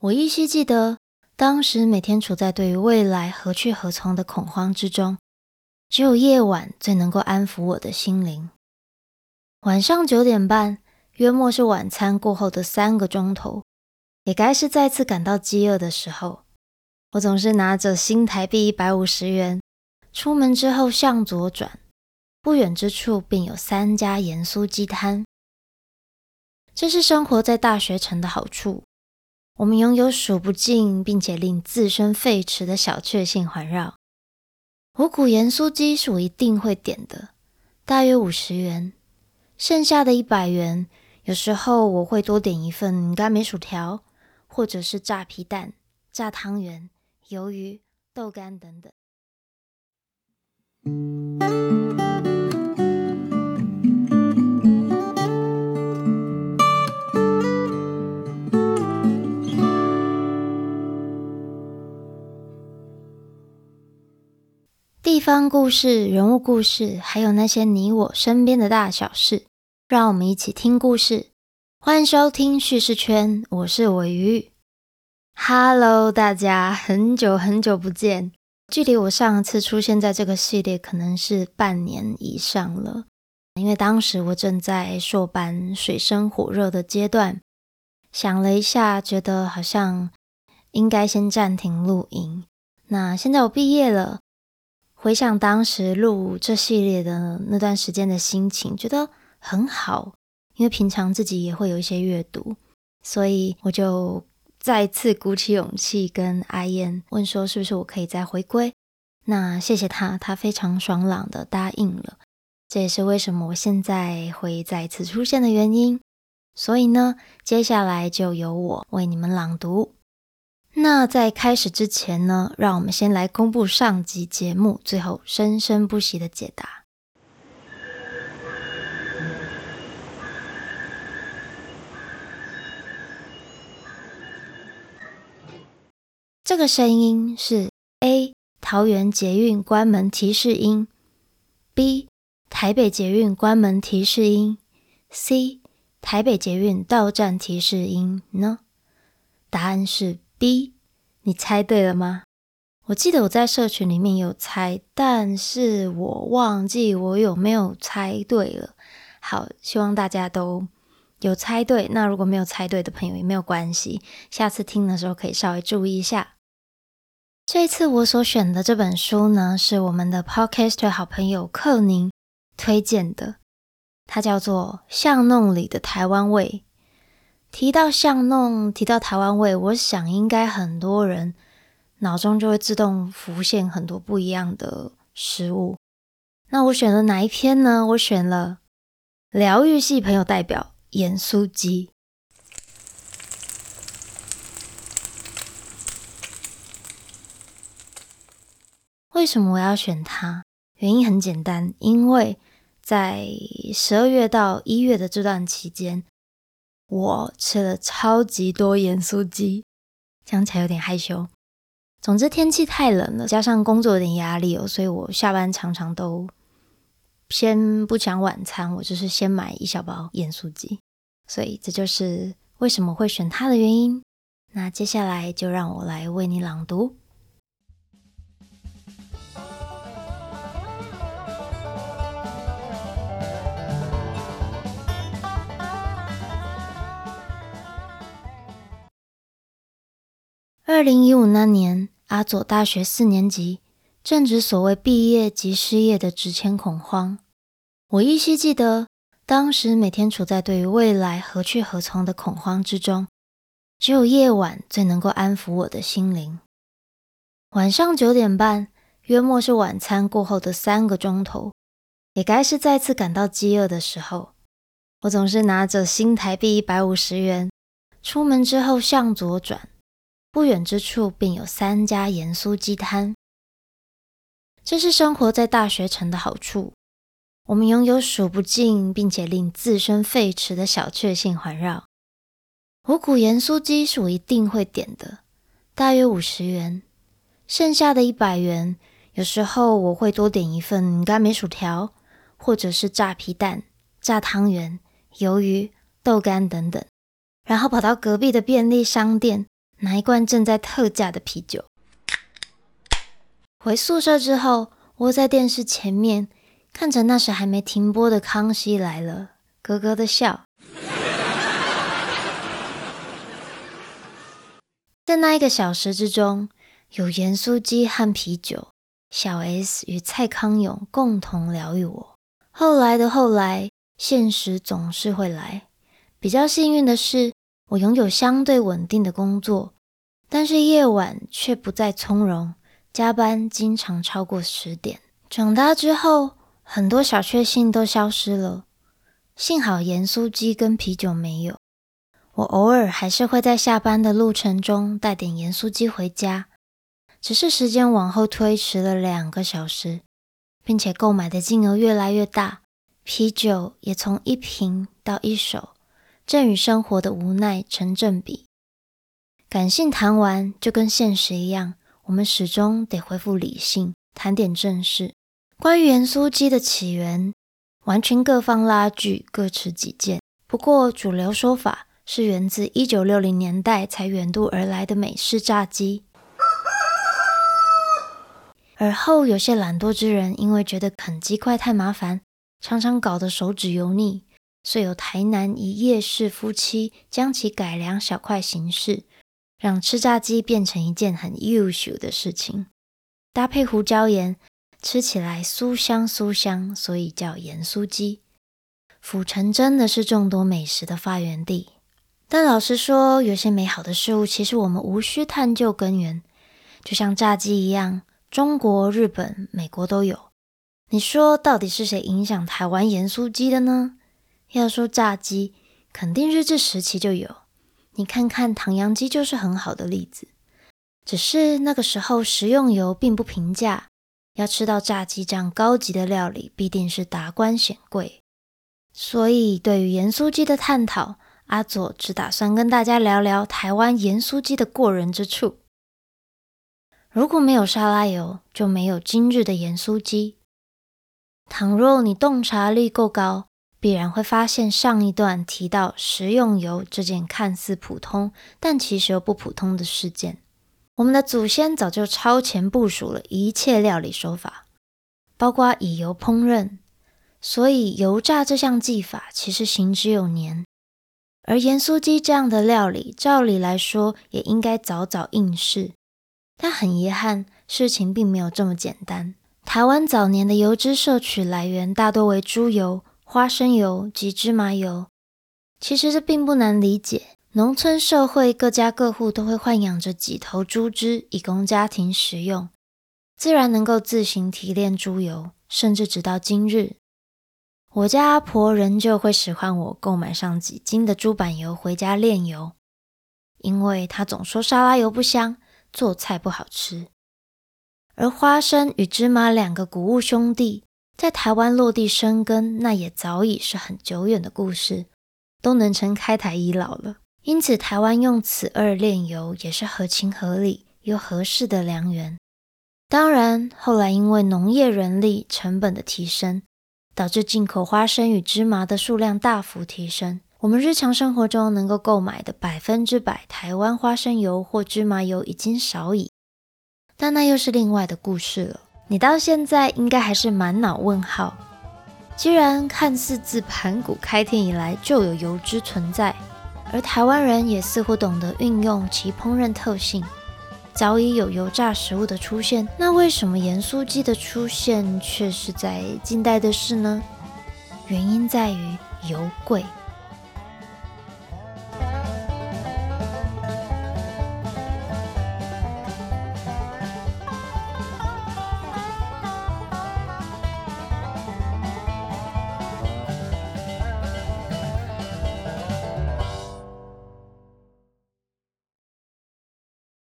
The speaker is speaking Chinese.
我依稀记得，当时每天处在对于未来何去何从的恐慌之中，只有夜晚最能够安抚我的心灵。晚上九点半，约莫是晚餐过后的三个钟头，也该是再次感到饥饿的时候。我总是拿着新台币一百五十元，出门之后向左转，不远之处便有三家盐酥鸡摊。这是生活在大学城的好处。我们拥有数不尽并且令自身沸驰的小确幸环绕。五谷盐酥鸡是我一定会点的，大约五十元，剩下的一百元，有时候我会多点一份干梅薯条，或者是炸皮蛋、炸汤圆、鱿鱼、豆干等等。方故事、人物故事，还有那些你我身边的大小事，让我们一起听故事。欢迎收听叙事圈，我是尾鱼。Hello，大家，很久很久不见，距离我上次出现在这个系列可能是半年以上了。因为当时我正在硕班水深火热的阶段，想了一下，觉得好像应该先暂停录音。那现在我毕业了。回想当时录这系列的那段时间的心情，觉得很好，因为平常自己也会有一些阅读，所以我就再次鼓起勇气跟阿燕问说，是不是我可以再回归？那谢谢他，他非常爽朗的答应了。这也是为什么我现在会再次出现的原因。所以呢，接下来就由我为你们朗读。那在开始之前呢，让我们先来公布上集节目最后生生不息的解答。这个声音是 A 桃园捷运关门提示音，B 台北捷运关门提示音，C 台北捷运到站提示音呢？答案是。B，你猜对了吗？我记得我在社群里面有猜，但是我忘记我有没有猜对了。好，希望大家都有猜对。那如果没有猜对的朋友也没有关系，下次听的时候可以稍微注意一下。这一次我所选的这本书呢，是我们的 Podcaster 好朋友克宁推荐的，它叫做《巷弄里的台湾味》。提到巷弄，提到台湾味，我想应该很多人脑中就会自动浮现很多不一样的食物。那我选了哪一篇呢？我选了疗愈系朋友代表盐酥鸡。为什么我要选它？原因很简单，因为在十二月到一月的这段期间。我吃了超级多盐酥鸡，讲起来有点害羞。总之天气太冷了，加上工作有点压力哦，所以我下班常常都先不讲晚餐，我就是先买一小包盐酥鸡。所以这就是为什么会选它的原因。那接下来就让我来为你朗读。二零一五那年，阿佐大学四年级，正值所谓毕业即失业的职前恐慌。我依稀记得，当时每天处在对于未来何去何从的恐慌之中，只有夜晚最能够安抚我的心灵。晚上九点半，约莫是晚餐过后的三个钟头，也该是再次感到饥饿的时候。我总是拿着新台币一百五十元，出门之后向左转。不远之处便有三家盐酥鸡摊，这是生活在大学城的好处。我们拥有数不尽并且令自身沸驰的小确幸环绕。五谷盐酥鸡是我一定会点的，大约五十元，剩下的一百元，有时候我会多点一份干梅薯条，或者是炸皮蛋、炸汤圆、鱿鱼、豆干等等，然后跑到隔壁的便利商店。拿一罐正在特价的啤酒。回宿舍之后，窝在电视前面，看着那时还没停播的《康熙来了》，咯咯的笑。在那一个小时之中，有盐酥鸡和啤酒，小 S 与蔡康永共同疗愈我。后来的后来，现实总是会来。比较幸运的是，我拥有相对稳定的工作，但是夜晚却不再从容，加班经常超过十点。长大之后，很多小确幸都消失了，幸好盐酥鸡跟啤酒没有。我偶尔还是会在下班的路程中带点盐酥鸡回家，只是时间往后推迟了两个小时，并且购买的金额越来越大，啤酒也从一瓶到一手，正与生活的无奈成正比。感性谈完就跟现实一样，我们始终得恢复理性，谈点正事。关于盐酥鸡的起源，完全各方拉锯，各持己见。不过主流说法。是源自一九六零年代才远渡而来的美式炸鸡，而后有些懒惰之人因为觉得啃鸡块太麻烦，常常搞得手指油腻，遂有台南一夜市夫妻将其改良小块形式，让吃炸鸡变成一件很优秀的事情。搭配胡椒盐，吃起来酥香酥香，所以叫盐酥鸡。府城真的是众多美食的发源地。但老实说，有些美好的事物，其实我们无需探究根源。就像炸鸡一样，中国、日本、美国都有。你说，到底是谁影响台湾盐酥鸡的呢？要说炸鸡，肯定日治时期就有。你看看唐扬鸡就是很好的例子。只是那个时候食用油并不平价，要吃到炸鸡这样高级的料理，必定是达官显贵。所以，对于盐酥鸡的探讨。阿佐只打算跟大家聊聊台湾盐酥鸡的过人之处。如果没有沙拉油，就没有今日的盐酥鸡。倘若你洞察力够高，必然会发现上一段提到食用油这件看似普通，但其实又不普通的事件。我们的祖先早就超前部署了一切料理手法，包括以油烹饪，所以油炸这项技法其实行之有年。而盐酥鸡这样的料理，照理来说也应该早早应试，但很遗憾，事情并没有这么简单。台湾早年的油脂摄取来源大多为猪油、花生油及芝麻油。其实这并不难理解，农村社会各家各户都会豢养着几头猪只，以供家庭食用，自然能够自行提炼猪油，甚至直到今日。我家阿婆仍旧会使唤我购买上几斤的猪板油回家炼油，因为她总说沙拉油不香，做菜不好吃。而花生与芝麻两个谷物兄弟在台湾落地生根，那也早已是很久远的故事，都能成开台遗老了。因此，台湾用此二炼油也是合情合理又合适的良缘。当然，后来因为农业人力成本的提升。导致进口花生与芝麻的数量大幅提升，我们日常生活中能够购买的百分之百台湾花生油或芝麻油已经少矣。但那又是另外的故事了。你到现在应该还是满脑问号。既然看似自盘古开天以来就有油脂存在，而台湾人也似乎懂得运用其烹饪特性。早已有油炸食物的出现，那为什么盐酥鸡的出现却是在近代的事呢？原因在于油贵。